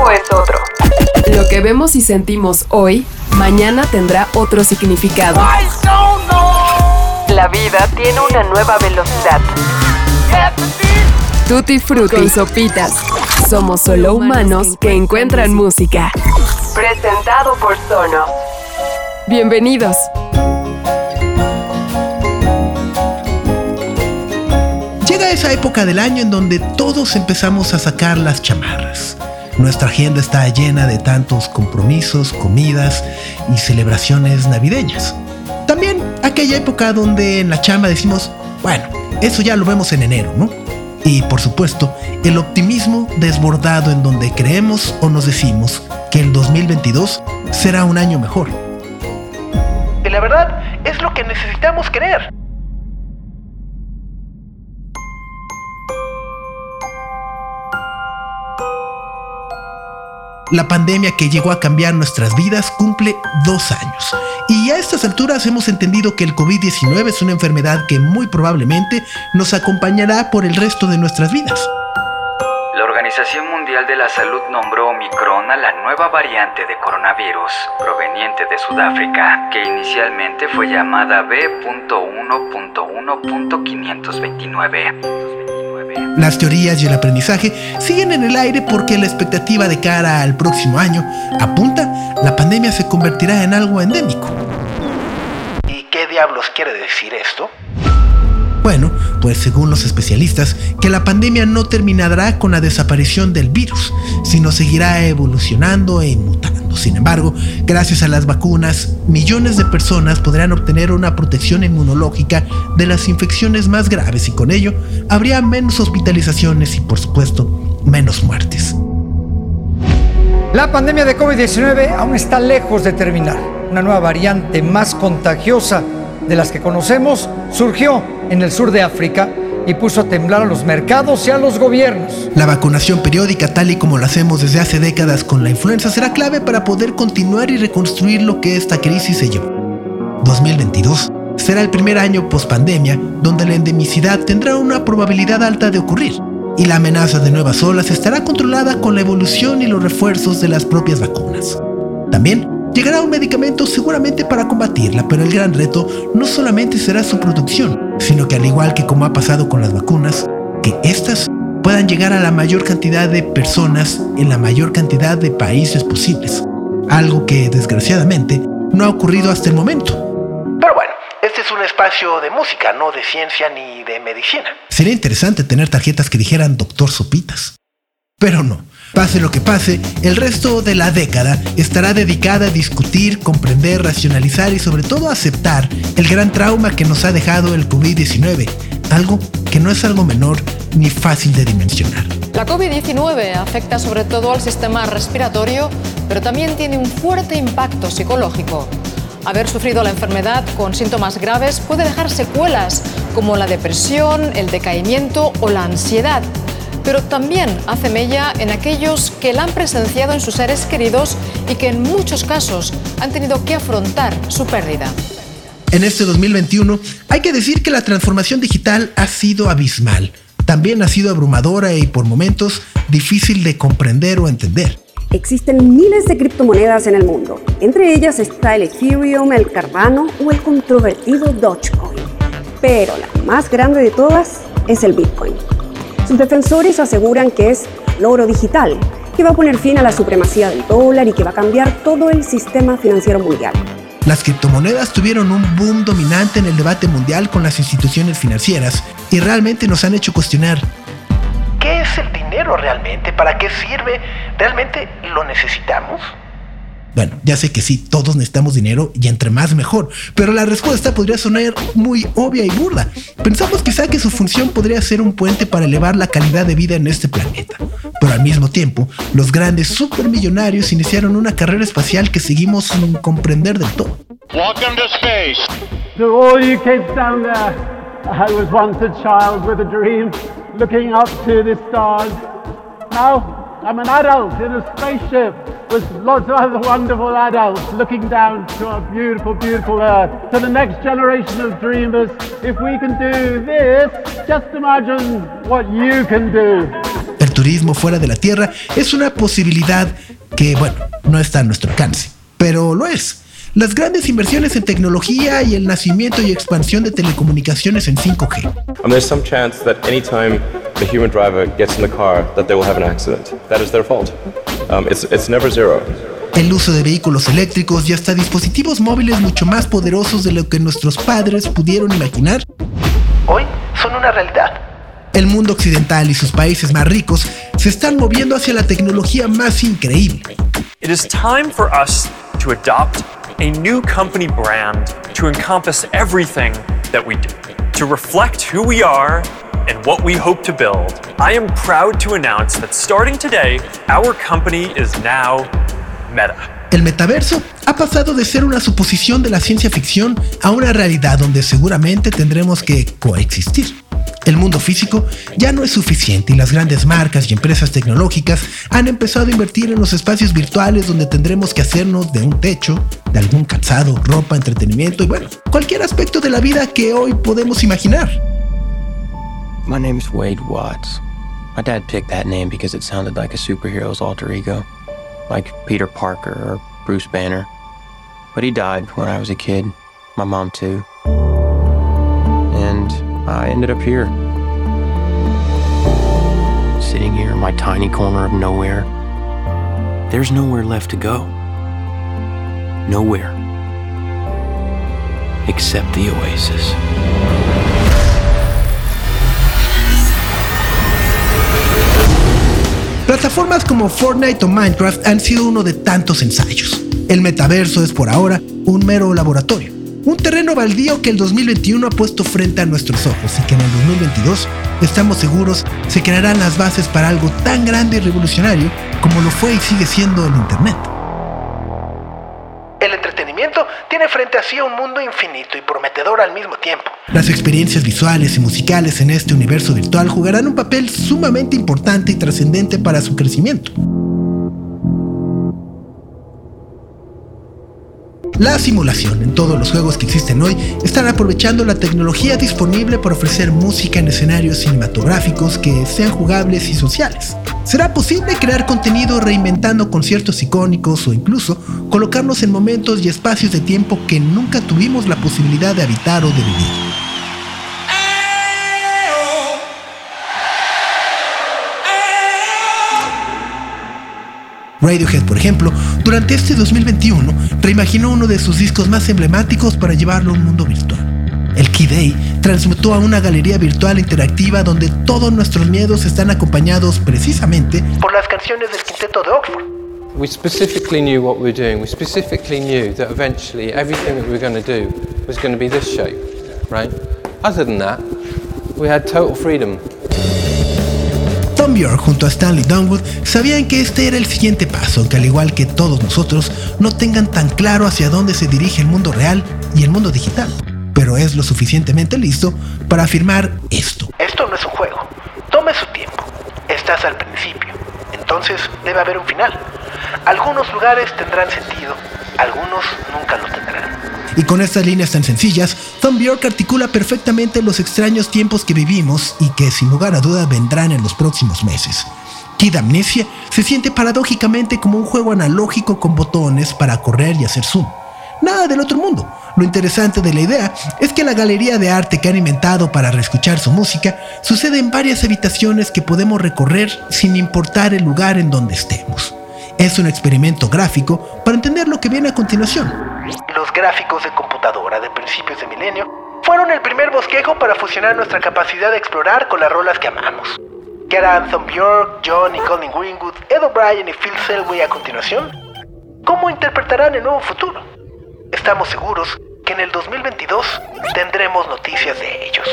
tiempo es otro. Lo que vemos y sentimos hoy, mañana tendrá otro significado. La vida tiene una nueva velocidad. Tutti Frutti Sopitas. Somos solo humanos que encuentran música. Presentado por Sono. Bienvenidos. Llega esa época del año en donde todos empezamos a sacar las chamarras. Nuestra agenda está llena de tantos compromisos, comidas y celebraciones navideñas. También aquella época donde en la chamba decimos, bueno, eso ya lo vemos en enero, ¿no? Y por supuesto, el optimismo desbordado en donde creemos o nos decimos que el 2022 será un año mejor. Y la verdad es lo que necesitamos creer. La pandemia que llegó a cambiar nuestras vidas cumple dos años. Y a estas alturas hemos entendido que el COVID-19 es una enfermedad que muy probablemente nos acompañará por el resto de nuestras vidas. La Organización Mundial de la Salud nombró Omicron a la nueva variante de coronavirus proveniente de Sudáfrica, que inicialmente fue llamada B.1.1.529. Las teorías y el aprendizaje siguen en el aire porque la expectativa de cara al próximo año apunta la pandemia se convertirá en algo endémico. ¿Y qué diablos quiere decir esto? Bueno, pues según los especialistas, que la pandemia no terminará con la desaparición del virus, sino seguirá evolucionando e mutando. Sin embargo, gracias a las vacunas, millones de personas podrán obtener una protección inmunológica de las infecciones más graves y con ello habría menos hospitalizaciones y por supuesto menos muertes. La pandemia de COVID-19 aún está lejos de terminar. Una nueva variante más contagiosa de las que conocemos surgió en el sur de África y puso a temblar a los mercados y a los gobiernos. La vacunación periódica, tal y como lo hacemos desde hace décadas con la influenza, será clave para poder continuar y reconstruir lo que esta crisis se llevó. 2022 será el primer año post pandemia donde la endemicidad tendrá una probabilidad alta de ocurrir y la amenaza de nuevas olas estará controlada con la evolución y los refuerzos de las propias vacunas. También Llegará un medicamento seguramente para combatirla, pero el gran reto no solamente será su producción, sino que al igual que como ha pasado con las vacunas, que éstas puedan llegar a la mayor cantidad de personas en la mayor cantidad de países posibles. Algo que desgraciadamente no ha ocurrido hasta el momento. Pero bueno, este es un espacio de música, no de ciencia ni de medicina. Sería interesante tener tarjetas que dijeran Doctor Sopitas. Pero no. Pase lo que pase, el resto de la década estará dedicada a discutir, comprender, racionalizar y sobre todo aceptar el gran trauma que nos ha dejado el COVID-19, algo que no es algo menor ni fácil de dimensionar. La COVID-19 afecta sobre todo al sistema respiratorio, pero también tiene un fuerte impacto psicológico. Haber sufrido la enfermedad con síntomas graves puede dejar secuelas como la depresión, el decaimiento o la ansiedad pero también hace mella en aquellos que la han presenciado en sus seres queridos y que en muchos casos han tenido que afrontar su pérdida. En este 2021 hay que decir que la transformación digital ha sido abismal. También ha sido abrumadora y por momentos difícil de comprender o entender. Existen miles de criptomonedas en el mundo. Entre ellas está el Ethereum, el Cardano o el controvertido Dogecoin. Pero la más grande de todas es el Bitcoin. Sus defensores aseguran que es logro digital, que va a poner fin a la supremacía del dólar y que va a cambiar todo el sistema financiero mundial. Las criptomonedas tuvieron un boom dominante en el debate mundial con las instituciones financieras y realmente nos han hecho cuestionar ¿qué es el dinero realmente? ¿Para qué sirve? ¿Realmente lo necesitamos? Bueno, ya sé que sí, todos necesitamos dinero y entre más mejor, pero la respuesta podría sonar muy obvia y burda. Pensamos quizá que su función podría ser un puente para elevar la calidad de vida en este planeta, pero al mismo tiempo, los grandes supermillonarios iniciaron una carrera espacial que seguimos sin comprender del todo. Welcome to space. To all you kids down there, I was once a child with a dream, looking up to the stars. Now I'm an adult in a spaceship with lots of other wonderful adults looking down to our beautiful, beautiful Earth. To the next generation of dreamers, if we can do this, just imagine what you can do. El turismo fuera de la Tierra es una posibilidad que, bueno, no está a nuestro alcance, pero lo es. Las grandes inversiones en tecnología y el nacimiento y expansión de telecomunicaciones en 5G. Um, there's some chance that anytime the human driver gets in the car, that they will have an accident. That is their fault. Um, it's, it's never zero. El uso de vehículos eléctricos y hasta dispositivos móviles mucho más poderosos de lo que nuestros padres pudieron imaginar, hoy son una realidad. El mundo occidental y sus países más ricos se están moviendo hacia la tecnología más increíble. It is time for us to adopt a new company brand to encompass everything that we do, to reflect who we are and what we hope to build. I am proud to announce that starting today, our company is now Meta. El metaverso ha pasado de ser una suposición de la ciencia ficción a una realidad donde seguramente tendremos que coexistir. El mundo físico ya no es suficiente y las grandes marcas y empresas tecnológicas han empezado a invertir en los espacios virtuales donde tendremos que hacernos de un techo, de algún calzado, ropa, entretenimiento y bueno, cualquier aspecto de la vida que hoy podemos imaginar. My name is Wade Watts. My dad picked that name because it sounded like a superhero's alter ego, like Peter Parker or Bruce Banner. But he died when I was a kid, my mom too. And I ended up here. Sitting here in my tiny corner of nowhere. There's nowhere left to go. Nowhere. Except the oasis. Plataformas como Fortnite o Minecraft han sido uno de tantos ensayos. El metaverso es por ahora un mero laboratorio, un terreno baldío que el 2021 ha puesto frente a nuestros ojos y que en el 2022, estamos seguros, se crearán las bases para algo tan grande y revolucionario como lo fue y sigue siendo el Internet. Frente a sí un mundo infinito y prometedor al mismo tiempo. Las experiencias visuales y musicales en este universo virtual jugarán un papel sumamente importante y trascendente para su crecimiento. La simulación en todos los juegos que existen hoy están aprovechando la tecnología disponible para ofrecer música en escenarios cinematográficos que sean jugables y sociales. ¿Será posible crear contenido reinventando conciertos icónicos o incluso colocarnos en momentos y espacios de tiempo que nunca tuvimos la posibilidad de habitar o de vivir? Radiohead, por ejemplo, durante este 2021 reimaginó uno de sus discos más emblemáticos para llevarlo a un mundo virtual. El Key Day transmutó a una galería virtual interactiva donde todos nuestros miedos están acompañados precisamente por las canciones del quinteto de Oxford. We specifically knew what we were doing. We specifically knew that eventually everything that we were going to do was going to be this shape, right? Other than that, we had total freedom. Junto a Stanley Dunwood sabían que este era el siguiente paso, que al igual que todos nosotros, no tengan tan claro hacia dónde se dirige el mundo real y el mundo digital, pero es lo suficientemente listo para afirmar esto. Esto no es un juego. Tome su tiempo. Estás al principio. Entonces debe haber un final. Algunos lugares tendrán sentido, algunos nunca lo tendrán. Y con estas líneas tan sencillas, Tom Bjork articula perfectamente los extraños tiempos que vivimos y que sin lugar a duda vendrán en los próximos meses. Kid Amnesia se siente paradójicamente como un juego analógico con botones para correr y hacer zoom. Nada del otro mundo. Lo interesante de la idea es que la galería de arte que han inventado para reescuchar su música sucede en varias habitaciones que podemos recorrer sin importar el lugar en donde estemos. Es un experimento gráfico para entender lo que viene a continuación. Los gráficos de computadora de principios de milenio fueron el primer bosquejo para fusionar nuestra capacidad de explorar con las rolas que amamos. ¿Qué harán Tom Bjork, John y Colin Greenwood, Ed O'Brien y Phil Selway a continuación? ¿Cómo interpretarán el nuevo futuro? Estamos seguros que en el 2022 tendremos noticias de ellos.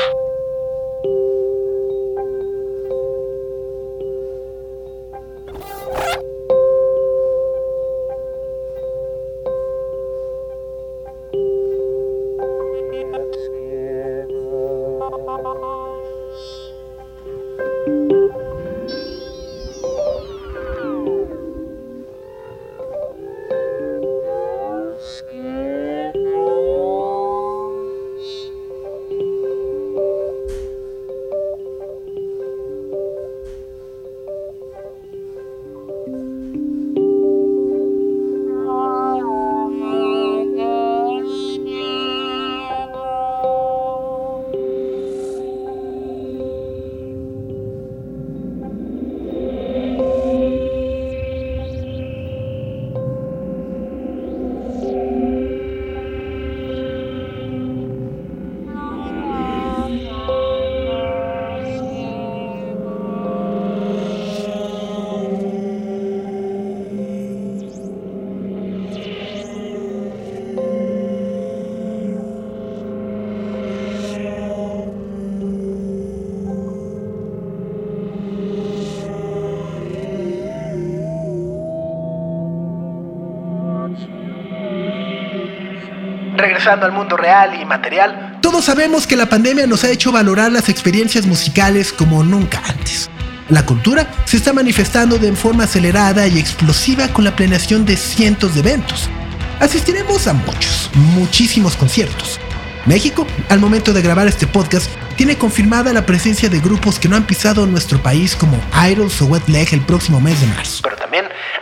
Regresando al mundo real y material, todos sabemos que la pandemia nos ha hecho valorar las experiencias musicales como nunca antes. La cultura se está manifestando de forma acelerada y explosiva con la planeación de cientos de eventos. Asistiremos a muchos, muchísimos conciertos. México, al momento de grabar este podcast, tiene confirmada la presencia de grupos que no han pisado nuestro país como Idols o Wet Leg el próximo mes de marzo. Pero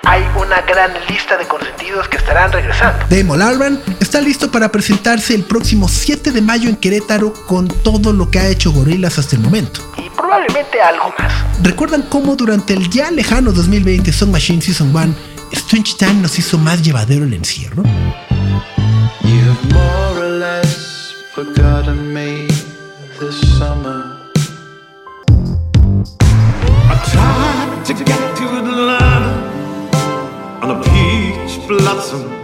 hay una gran lista de consentidos que estarán regresando. Damon Albarn está listo para presentarse el próximo 7 de mayo en Querétaro con todo lo que ha hecho Gorillaz hasta el momento. Y probablemente algo más. ¿Recuerdan cómo durante el ya lejano 2020 Song Machine Season 1 Strange Time nos hizo más llevadero el encierro? forgotten me this summer. I tried to get to Atlanta on peach blossom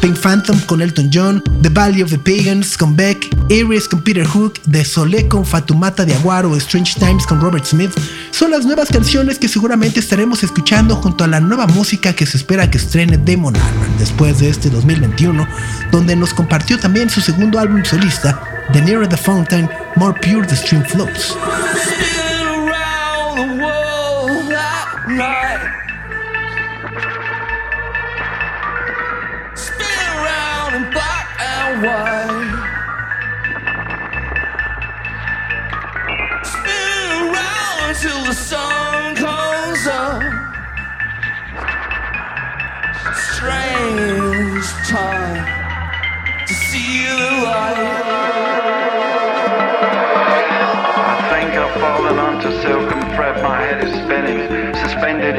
Pink Phantom con Elton John, The Valley of the Pagans con Beck, Aries con Peter Hook, The Solé con Fatumata de Aguaro Strange Times con Robert Smith son las nuevas canciones que seguramente estaremos escuchando junto a la nueva música que se espera que estrene Damon Albarn después de este 2021, donde nos compartió también su segundo álbum solista, The Nearer the Fountain, More Pure the Stream Flows.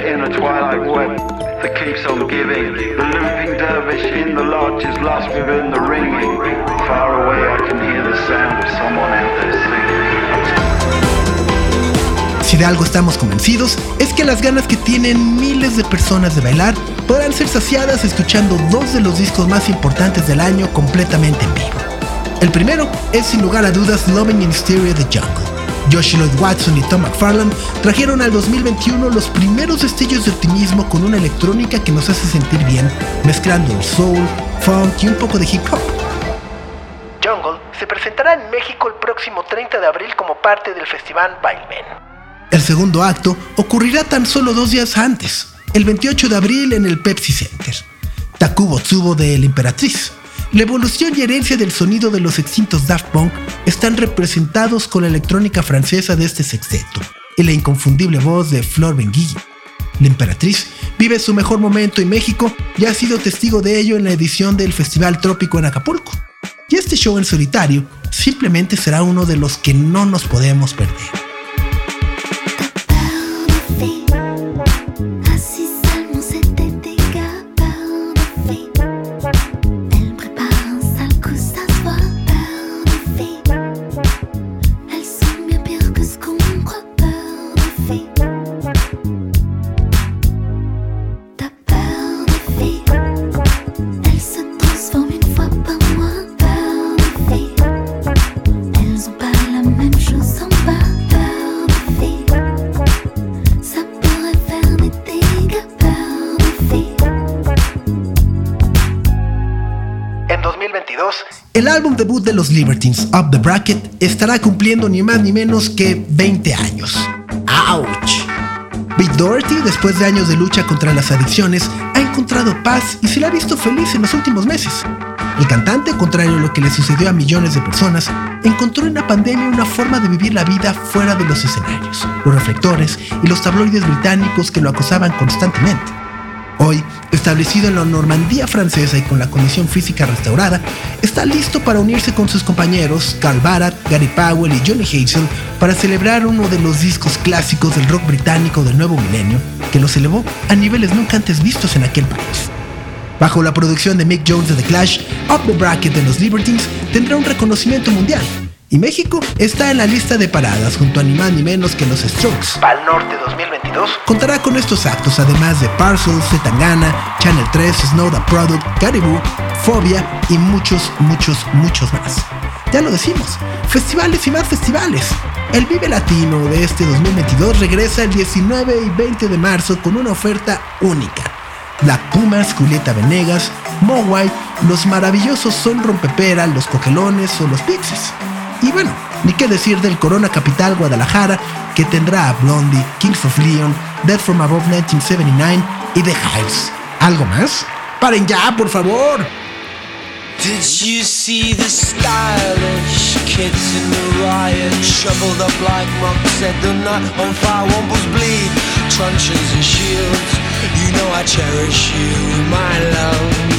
In a twilight web. that keeps on giving. The looping dervish in the lodge is lost within the ringing. Far away I can hear the sound of someone out there singing. Si de algo estamos convencidos, es que las ganas que tienen miles de personas de bailar podrán ser saciadas escuchando dos de los discos más importantes del año completamente en vivo. El primero es sin lugar a dudas Loving in Stereo The Jungle Josh Lloyd Watson y Tom McFarland trajeron al 2021 los primeros destellos de optimismo con una electrónica que nos hace sentir bien, mezclando el soul, funk y un poco de hip hop. Jungle se presentará en México el próximo 30 de abril como parte del festival Bailen. El segundo acto ocurrirá tan solo dos días antes, el 28 de abril en el Pepsi Center. Takubo Tsubo de El Emperatriz, la evolución y herencia del sonido de los extintos Daft Punk están representados con la electrónica francesa de este sexteto y la inconfundible voz de Flor Benguille. La emperatriz vive su mejor momento y México ya ha sido testigo de ello en la edición del Festival Trópico en Acapulco. Y este show en solitario simplemente será uno de los que no nos podemos perder. De los Libertines, Up the Bracket, estará cumpliendo ni más ni menos que 20 años. ¡Auch! Big Doherty, después de años de lucha contra las adicciones, ha encontrado paz y se la ha visto feliz en los últimos meses. El cantante, contrario a lo que le sucedió a millones de personas, encontró en la pandemia una forma de vivir la vida fuera de los escenarios, los reflectores y los tabloides británicos que lo acosaban constantemente. Hoy, establecido en la Normandía francesa y con la condición física restaurada, está listo para unirse con sus compañeros Carl Barat, Gary Powell y Johnny Hazel para celebrar uno de los discos clásicos del rock británico del nuevo milenio, que los elevó a niveles nunca antes vistos en aquel país. Bajo la producción de Mick Jones de The Clash, Up the Bracket de los Libertines tendrá un reconocimiento mundial, y México está en la lista de paradas junto a ni más ni menos que los Strokes. Pal Norte 2022 contará con estos actos además de Parcels, Zetangana, Channel 3, Snow the Product, Caribou, Fobia y muchos, muchos, muchos más. Ya lo decimos, festivales y más festivales. El Vive Latino de este 2022 regresa el 19 y 20 de marzo con una oferta única Black Pumas, Julieta Venegas, Mowai, los maravillosos Son Rompepera, los Cogelones o los Pixies. Y bueno, ni qué decir del Corona Capital Guadalajara, que tendrá a Blondie, Kings of Leon, Dead from Above 1979 y The Hives. ¿Algo más? ¡Paren ya, por favor! Did you see the stylish kids in the riot Shoveled up like monks said they're not on fire Wombles bleed, truncheons and shields You know I cherish you, my love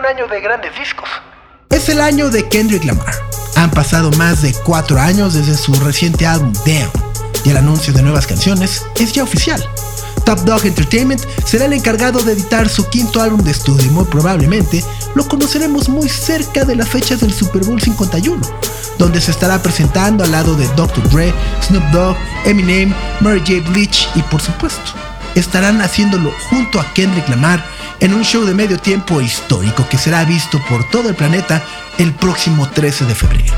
un año de grandes discos. Es el año de Kendrick Lamar. Han pasado más de cuatro años desde su reciente álbum Damn, y el anuncio de nuevas canciones es ya oficial. Top Dog Entertainment será el encargado de editar su quinto álbum de estudio y muy probablemente lo conoceremos muy cerca de las fechas del Super Bowl 51, donde se estará presentando al lado de Dr. Dre, Snoop Dogg, Eminem, Mary J. Blige y por supuesto, estarán haciéndolo junto a Kendrick Lamar en un show de medio tiempo histórico que será visto por todo el planeta el próximo 13 de febrero.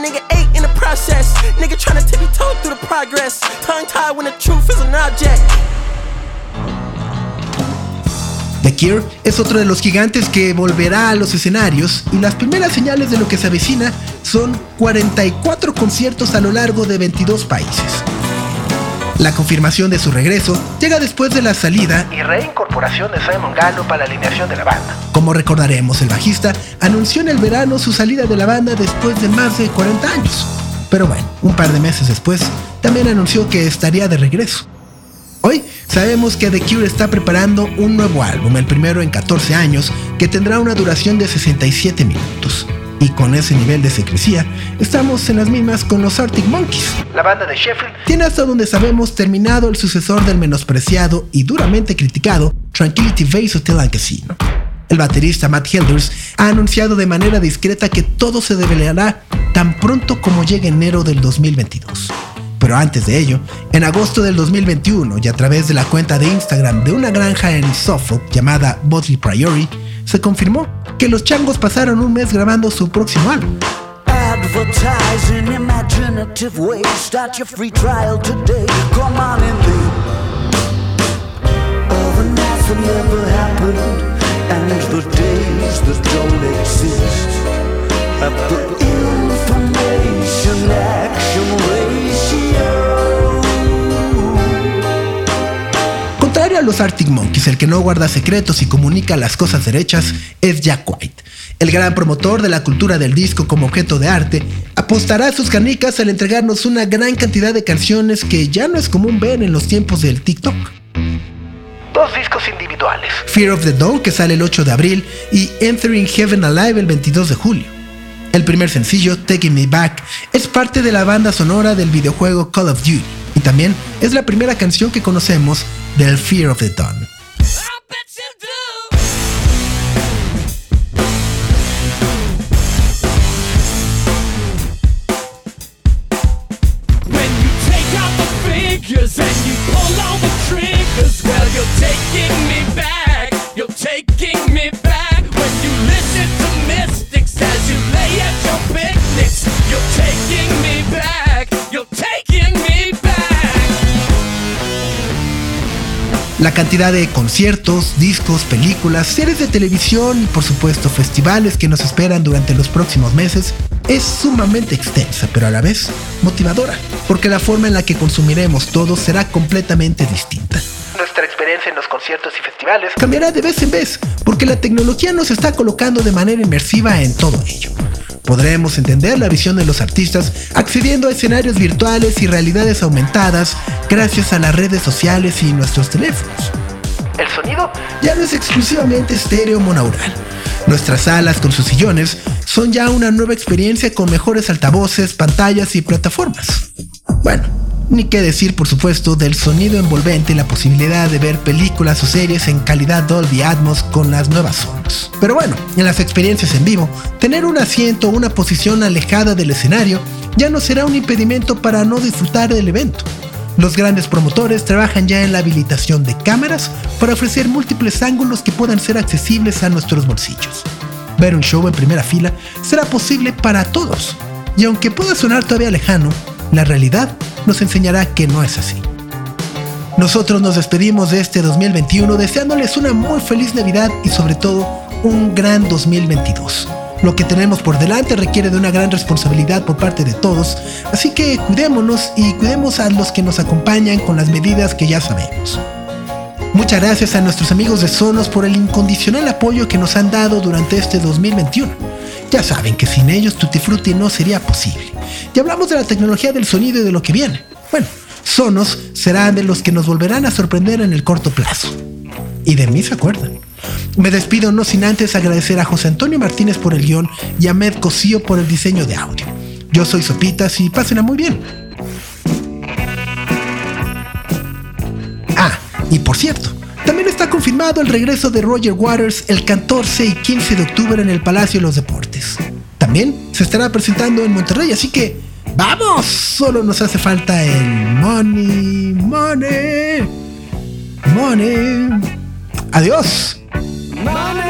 Nigga. Eight in the process. Nigga tryna tippy toe through the progress. Tongue tied when the truth is an object. The Cure es otro de los gigantes que volverá a los escenarios y las primeras señales de lo que se avecina son 44 conciertos a lo largo de 22 países. La confirmación de su regreso llega después de la salida y reincorporación de Simon Gallo para la alineación de la banda. Como recordaremos, el bajista anunció en el verano su salida de la banda después de más de 40 años. Pero bueno, un par de meses después, también anunció que estaría de regreso. Hoy sabemos que The Cure está preparando un nuevo álbum, el primero en 14 años, que tendrá una duración de 67 minutos. Y con ese nivel de secrecía, estamos en las mismas con los Arctic Monkeys. La banda de Sheffield tiene hasta donde sabemos terminado el sucesor del menospreciado y duramente criticado Tranquility Base Hotel and Casino. El baterista Matt Helders ha anunciado de manera discreta que todo se develará tan pronto como llegue enero del 2022. Pero antes de ello, en agosto del 2021 y a través de la cuenta de Instagram de una granja en Suffolk llamada Bodley Priory, se confirmó que los changos pasaron un mes grabando su próximo álbum. The days that don't exist. Information action. Contrario Para los Arctic Monkeys, el que no guarda secretos y comunica las cosas derechas es Jack White. El gran promotor de la cultura del disco como objeto de arte apostará sus canicas al entregarnos una gran cantidad de canciones que ya no es común ver en los tiempos del TikTok. Dos discos individuales. Fear of the Dawn, que sale el 8 de abril, y Entering Heaven Alive el 22 de julio. El primer sencillo, Taking Me Back, es parte de la banda sonora del videojuego Call of Duty y también es la primera canción que conocemos del Fear of the Dawn. And you La cantidad de conciertos, discos, películas, series de televisión y por supuesto festivales que nos esperan durante los próximos meses es sumamente extensa, pero a la vez motivadora, porque la forma en la que consumiremos todo será completamente distinta. Nuestra experiencia en los conciertos y festivales cambiará de vez en vez, porque la tecnología nos está colocando de manera inmersiva en todo ello. Podremos entender la visión de los artistas accediendo a escenarios virtuales y realidades aumentadas gracias a las redes sociales y nuestros teléfonos. El sonido ya no es exclusivamente estéreo monaural. Nuestras salas con sus sillones son ya una nueva experiencia con mejores altavoces, pantallas y plataformas. Bueno, ni qué decir por supuesto del sonido envolvente y la posibilidad de ver películas o series en calidad Dolby Atmos con las nuevas Sonos. Pero bueno, en las experiencias en vivo, tener un asiento o una posición alejada del escenario ya no será un impedimento para no disfrutar del evento. Los grandes promotores trabajan ya en la habilitación de cámaras para ofrecer múltiples ángulos que puedan ser accesibles a nuestros bolsillos. Ver un show en primera fila será posible para todos, y aunque pueda sonar todavía lejano, la realidad nos enseñará que no es así. Nosotros nos despedimos de este 2021 deseándoles una muy feliz Navidad y sobre todo un gran 2022. Lo que tenemos por delante requiere de una gran responsabilidad por parte de todos, así que cuidémonos y cuidemos a los que nos acompañan con las medidas que ya sabemos. Muchas gracias a nuestros amigos de Sonos por el incondicional apoyo que nos han dado durante este 2021. Ya saben que sin ellos Tutti Frutti no sería posible. Y hablamos de la tecnología del sonido y de lo que viene. Bueno, Sonos serán de los que nos volverán a sorprender en el corto plazo. Y de mí se acuerdan. Me despido no sin antes agradecer a José Antonio Martínez por el guion y a Med Cosío por el diseño de audio. Yo soy Sopitas y pásenla muy bien. Y por cierto, también está confirmado el regreso de Roger Waters el 14 y 15 de octubre en el Palacio de los Deportes. También se estará presentando en Monterrey, así que ¡vamos! Solo nos hace falta el money, money, money. Adiós. Get